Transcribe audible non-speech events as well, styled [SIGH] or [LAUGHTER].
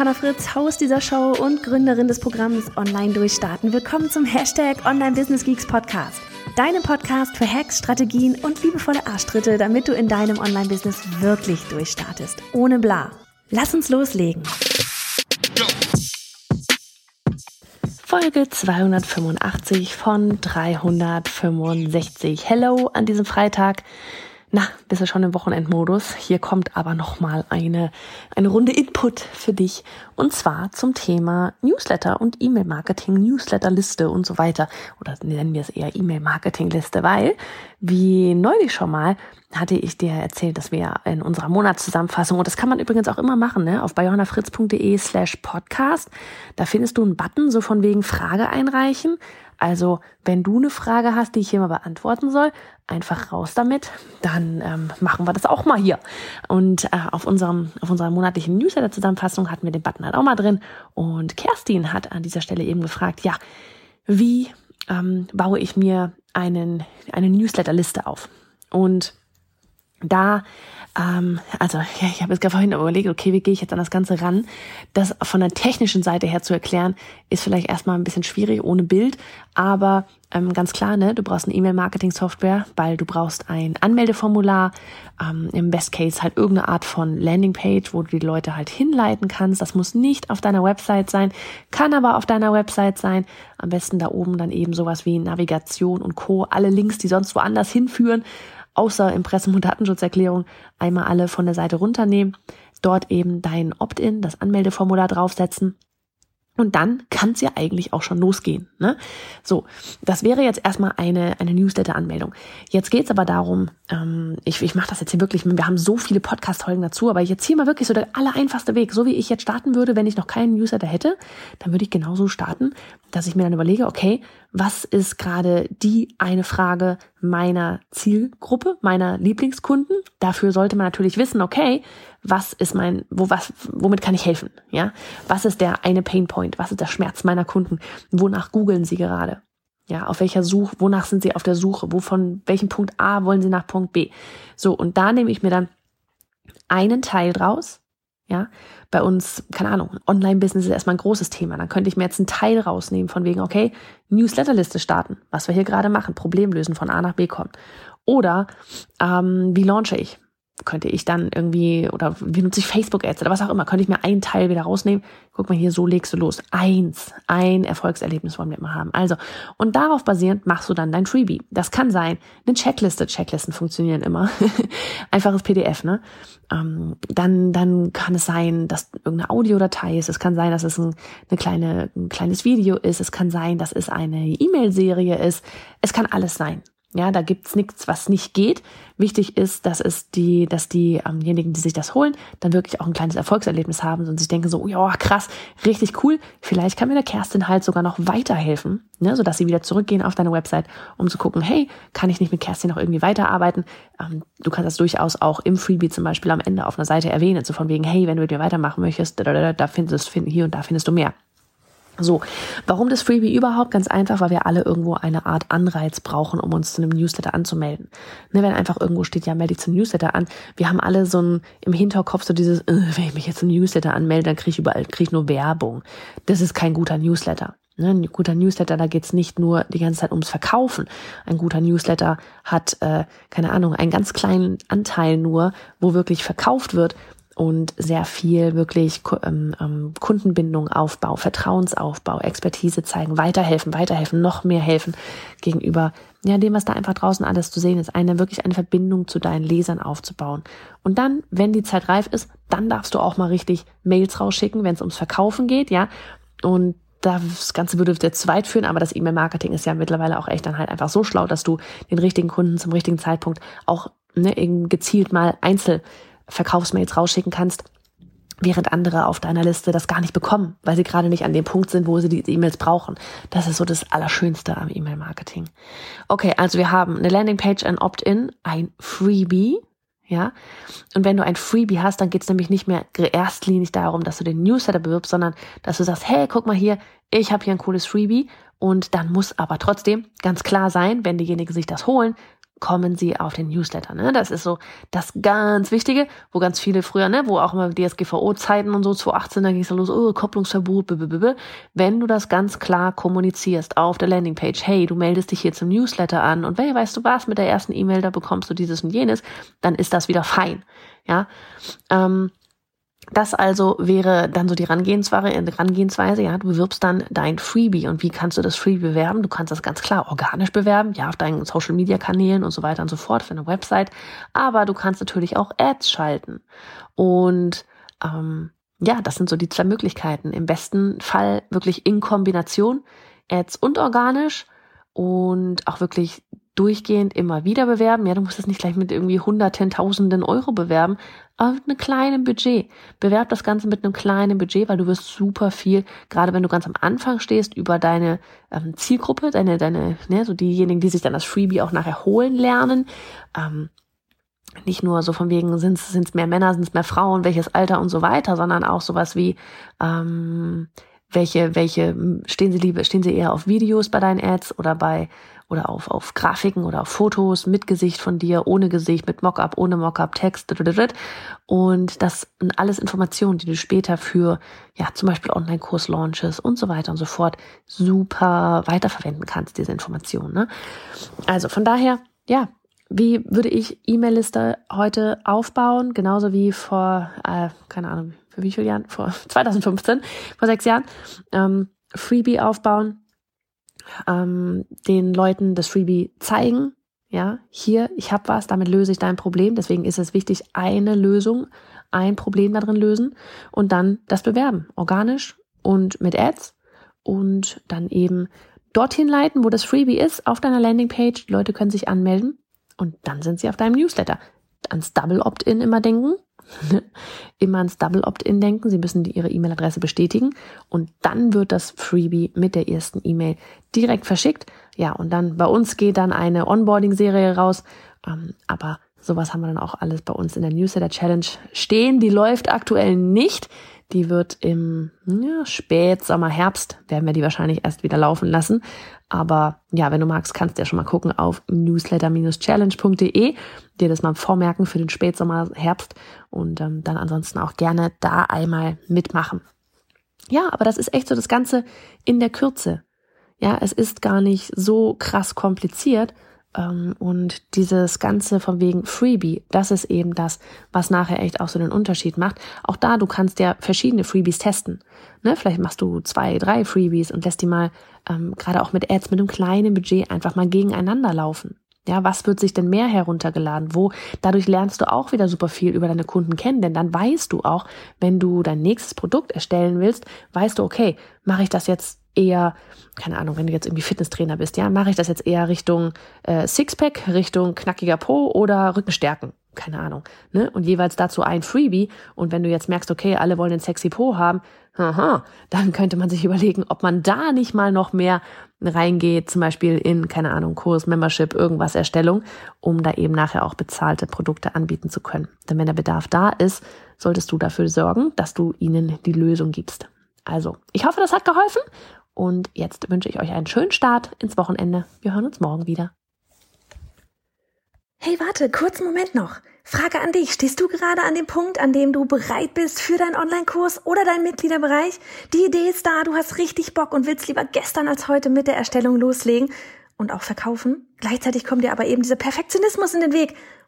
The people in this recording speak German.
Johanna Fritz, Haus dieser Show und Gründerin des Programms Online Durchstarten. Willkommen zum Hashtag Online Business Geeks Podcast. Deinem Podcast für Hacks, Strategien und liebevolle Arschtritte, damit du in deinem Online-Business wirklich durchstartest. Ohne bla. Lass uns loslegen. Folge 285 von 365. Hello an diesem Freitag. Na, bist du schon im Wochenendmodus? Hier kommt aber nochmal eine, eine Runde Input für dich. Und zwar zum Thema Newsletter und E-Mail-Marketing, Newsletterliste und so weiter. Oder nennen wir es eher E-Mail-Marketing-Liste, weil, wie neulich schon mal, hatte ich dir erzählt, dass wir in unserer Monatszusammenfassung, und das kann man übrigens auch immer machen, ne, auf bayonafritz.de slash podcast, da findest du einen Button, so von wegen Frage einreichen. Also, wenn du eine Frage hast, die ich hier mal beantworten soll, einfach raus damit. Dann ähm, machen wir das auch mal hier. Und äh, auf unserem auf unserer monatlichen Newsletter-Zusammenfassung hatten wir den Button halt auch mal drin. Und Kerstin hat an dieser Stelle eben gefragt, ja, wie ähm, baue ich mir einen eine Newsletter-Liste auf? Und da ähm, also ja, ich habe jetzt gerade vorhin überlegt, okay, wie gehe ich jetzt an das Ganze ran? Das von der technischen Seite her zu erklären, ist vielleicht erstmal ein bisschen schwierig ohne Bild, aber ähm, ganz klar, ne, du brauchst eine E-Mail-Marketing-Software, weil du brauchst ein Anmeldeformular, ähm, im Best Case halt irgendeine Art von Landingpage, wo du die Leute halt hinleiten kannst. Das muss nicht auf deiner Website sein, kann aber auf deiner Website sein. Am besten da oben dann eben sowas wie Navigation und Co. Alle Links, die sonst woanders hinführen, außer Impressum und Datenschutzerklärung einmal alle von der Seite runternehmen, dort eben dein Opt-in, das Anmeldeformular draufsetzen und dann kann es ja eigentlich auch schon losgehen. Ne? So, das wäre jetzt erstmal eine, eine Newsletter-Anmeldung. Jetzt geht's aber darum, ähm, ich, ich mache das jetzt hier wirklich, wir haben so viele Podcast-Folgen dazu, aber jetzt hier mal wirklich so der allereinfachste Weg. So wie ich jetzt starten würde, wenn ich noch keinen Newsletter hätte, dann würde ich genauso starten, dass ich mir dann überlege, okay, was ist gerade die eine Frage meiner Zielgruppe, meiner Lieblingskunden? Dafür sollte man natürlich wissen, okay, was ist mein, wo, was, womit kann ich helfen? Ja, was ist der eine Painpoint? Was ist der Schmerz meiner Kunden? Wonach googeln sie gerade? Ja, auf welcher Suche, wonach sind sie auf der Suche? Wovon, welchen Punkt A wollen sie nach Punkt B? So, und da nehme ich mir dann einen Teil draus. Ja, bei uns, keine Ahnung, Online-Business ist erstmal ein großes Thema. Dann könnte ich mir jetzt einen Teil rausnehmen von wegen, okay, Newsletterliste starten, was wir hier gerade machen, Problem lösen, von A nach B kommen. Oder ähm, wie launche ich? Könnte ich dann irgendwie, oder wie nutze ich Facebook-Ads oder was auch immer, könnte ich mir einen Teil wieder rausnehmen. Guck mal hier, so legst du los. Eins, ein Erfolgserlebnis wollen wir immer haben. Also, und darauf basierend machst du dann dein Freebie. Das kann sein, eine Checkliste. Checklisten funktionieren immer. [LAUGHS] Einfaches PDF, ne? Ähm, dann, dann kann es sein, dass irgendeine Audiodatei ist. Es kann sein, dass es ein, eine kleine, ein kleines Video ist. Es kann sein, dass es eine E-Mail-Serie ist. Es kann alles sein. Ja, da gibt's nichts, was nicht geht. Wichtig ist, dass es die, dass diejenigen, die sich das holen, dann wirklich auch ein kleines Erfolgserlebnis haben und sich denken so, ja, krass, richtig cool. Vielleicht kann mir der Kerstin halt sogar noch weiterhelfen, ne, sodass sie wieder zurückgehen auf deine Website, um zu gucken, hey, kann ich nicht mit Kerstin noch irgendwie weiterarbeiten? Ähm, du kannst das durchaus auch im Freebie zum Beispiel am Ende auf einer Seite erwähnen, so von wegen, hey, wenn du mit mir weitermachen möchtest, da, da findest du hier und da findest du mehr. So, warum das Freebie überhaupt? Ganz einfach, weil wir alle irgendwo eine Art Anreiz brauchen, um uns zu einem Newsletter anzumelden. Ne, wenn einfach irgendwo steht, ja, melde dich zum Newsletter an. Wir haben alle so ein im Hinterkopf so dieses, äh, wenn ich mich jetzt zum Newsletter anmelde, dann kriege ich überall krieg ich nur Werbung. Das ist kein guter Newsletter. Ne, ein guter Newsletter, da geht's nicht nur die ganze Zeit ums Verkaufen. Ein guter Newsletter hat, äh, keine Ahnung, einen ganz kleinen Anteil nur, wo wirklich verkauft wird und sehr viel wirklich ähm, ähm, Kundenbindung, Aufbau, Vertrauensaufbau, Expertise zeigen, weiterhelfen, weiterhelfen, noch mehr helfen gegenüber ja dem, was da einfach draußen alles zu sehen ist, eine wirklich eine Verbindung zu deinen Lesern aufzubauen. Und dann, wenn die Zeit reif ist, dann darfst du auch mal richtig Mails rausschicken, wenn es ums Verkaufen geht, ja. Und das Ganze würde jetzt zu weit führen, aber das E-Mail-Marketing ist ja mittlerweile auch echt dann halt einfach so schlau, dass du den richtigen Kunden zum richtigen Zeitpunkt auch ne, gezielt mal einzeln Verkaufsmails rausschicken kannst während andere auf deiner Liste das gar nicht bekommen, weil sie gerade nicht an dem Punkt sind, wo sie die E-Mails brauchen. Das ist so das Allerschönste am E-Mail-Marketing. Okay, also wir haben eine Landingpage, ein Opt-in, ein Freebie, ja. Und wenn du ein Freebie hast, dann geht es nämlich nicht mehr erstlinig darum, dass du den Newsletter bewirbst, sondern dass du sagst, hey, guck mal hier, ich habe hier ein cooles Freebie und dann muss aber trotzdem ganz klar sein, wenn diejenigen sich das holen, kommen sie auf den Newsletter. Ne? Das ist so das ganz Wichtige, wo ganz viele früher, ne, wo auch immer DSGVO-Zeiten und so 2018, da ging es los, oh, Kopplungsverbot, blablabla. wenn du das ganz klar kommunizierst auf der Landingpage, hey, du meldest dich hier zum Newsletter an und hey, weißt du was, mit der ersten E-Mail, da bekommst du dieses und jenes, dann ist das wieder fein. Ja, ähm, das also wäre dann so die Herangehensweise, ja, du bewirbst dann dein Freebie. Und wie kannst du das Freebie bewerben? Du kannst das ganz klar organisch bewerben, ja, auf deinen Social Media Kanälen und so weiter und so fort, für eine Website. Aber du kannst natürlich auch Ads schalten. Und ähm, ja, das sind so die zwei Möglichkeiten. Im besten Fall wirklich in Kombination Ads und organisch und auch wirklich durchgehend immer wieder bewerben. Ja, du musst es nicht gleich mit irgendwie hunderten, tausenden Euro bewerben, aber mit einem kleinen Budget. Bewerb das Ganze mit einem kleinen Budget, weil du wirst super viel, gerade wenn du ganz am Anfang stehst, über deine ähm, Zielgruppe, deine, deine, ne, so diejenigen, die sich dann das Freebie auch nachher holen lernen. Ähm, nicht nur so von wegen, sind es mehr Männer, sind es mehr Frauen, welches Alter und so weiter, sondern auch sowas wie, ähm, welche, welche, stehen sie lieber, stehen sie eher auf Videos bei deinen Ads oder bei oder auf, auf Grafiken oder auf Fotos mit Gesicht von dir, ohne Gesicht, mit Mockup, ohne Mockup, Text. Und das sind alles Informationen, die du später für, ja, zum Beispiel Online-Kurs-Launches und so weiter und so fort super weiterverwenden kannst, diese Informationen. Ne? Also von daher, ja, wie würde ich E-Mail-Liste heute aufbauen? Genauso wie vor, äh, keine Ahnung, für wie viele Jahren? Vor [LAUGHS] 2015, vor sechs Jahren. Ähm, Freebie aufbauen, ähm, den Leuten das Freebie zeigen. Ja, hier, ich habe was, damit löse ich dein Problem. Deswegen ist es wichtig, eine Lösung, ein Problem darin lösen und dann das bewerben, organisch und mit Ads und dann eben dorthin leiten, wo das Freebie ist, auf deiner Landingpage. Die Leute können sich anmelden und dann sind sie auf deinem Newsletter. Ans Double Opt-in immer denken. [LAUGHS] immer ans Double Opt-in denken. Sie müssen ihre E-Mail-Adresse bestätigen und dann wird das Freebie mit der ersten E-Mail direkt verschickt. Ja, und dann bei uns geht dann eine Onboarding-Serie raus. Ähm, aber sowas haben wir dann auch alles bei uns in der Newsletter Challenge stehen. Die läuft aktuell nicht. Die wird im ja, Spätsommer, Herbst, werden wir die wahrscheinlich erst wieder laufen lassen. Aber ja, wenn du magst, kannst du ja schon mal gucken auf newsletter-challenge.de, dir das mal vormerken für den Spätsommer, Herbst und ähm, dann ansonsten auch gerne da einmal mitmachen. Ja, aber das ist echt so das Ganze in der Kürze. Ja, es ist gar nicht so krass kompliziert, und dieses Ganze von wegen Freebie, das ist eben das, was nachher echt auch so den Unterschied macht. Auch da, du kannst ja verschiedene Freebies testen. Ne? Vielleicht machst du zwei, drei Freebies und lässt die mal ähm, gerade auch mit Ads mit einem kleinen Budget einfach mal gegeneinander laufen. Ja, was wird sich denn mehr heruntergeladen? Wo? Dadurch lernst du auch wieder super viel über deine Kunden kennen, denn dann weißt du auch, wenn du dein nächstes Produkt erstellen willst, weißt du, okay, mache ich das jetzt eher, keine Ahnung, wenn du jetzt irgendwie Fitnesstrainer bist, ja, mache ich das jetzt eher Richtung äh, Sixpack, Richtung knackiger Po oder Rückenstärken? Keine Ahnung. Ne? Und jeweils dazu ein Freebie. Und wenn du jetzt merkst, okay, alle wollen den sexy Po haben, aha, dann könnte man sich [LAUGHS] überlegen, ob man da nicht mal noch mehr reingeht, zum Beispiel in, keine Ahnung, Kurs, Membership, irgendwas Erstellung, um da eben nachher auch bezahlte Produkte anbieten zu können. Denn wenn der Bedarf da ist, solltest du dafür sorgen, dass du ihnen die Lösung gibst. Also, ich hoffe, das hat geholfen und jetzt wünsche ich euch einen schönen Start ins Wochenende. Wir hören uns morgen wieder. Hey, warte, kurzen Moment noch. Frage an dich. Stehst du gerade an dem Punkt, an dem du bereit bist für deinen Online-Kurs oder deinen Mitgliederbereich? Die Idee ist da, du hast richtig Bock und willst lieber gestern als heute mit der Erstellung loslegen und auch verkaufen. Gleichzeitig kommt dir aber eben dieser Perfektionismus in den Weg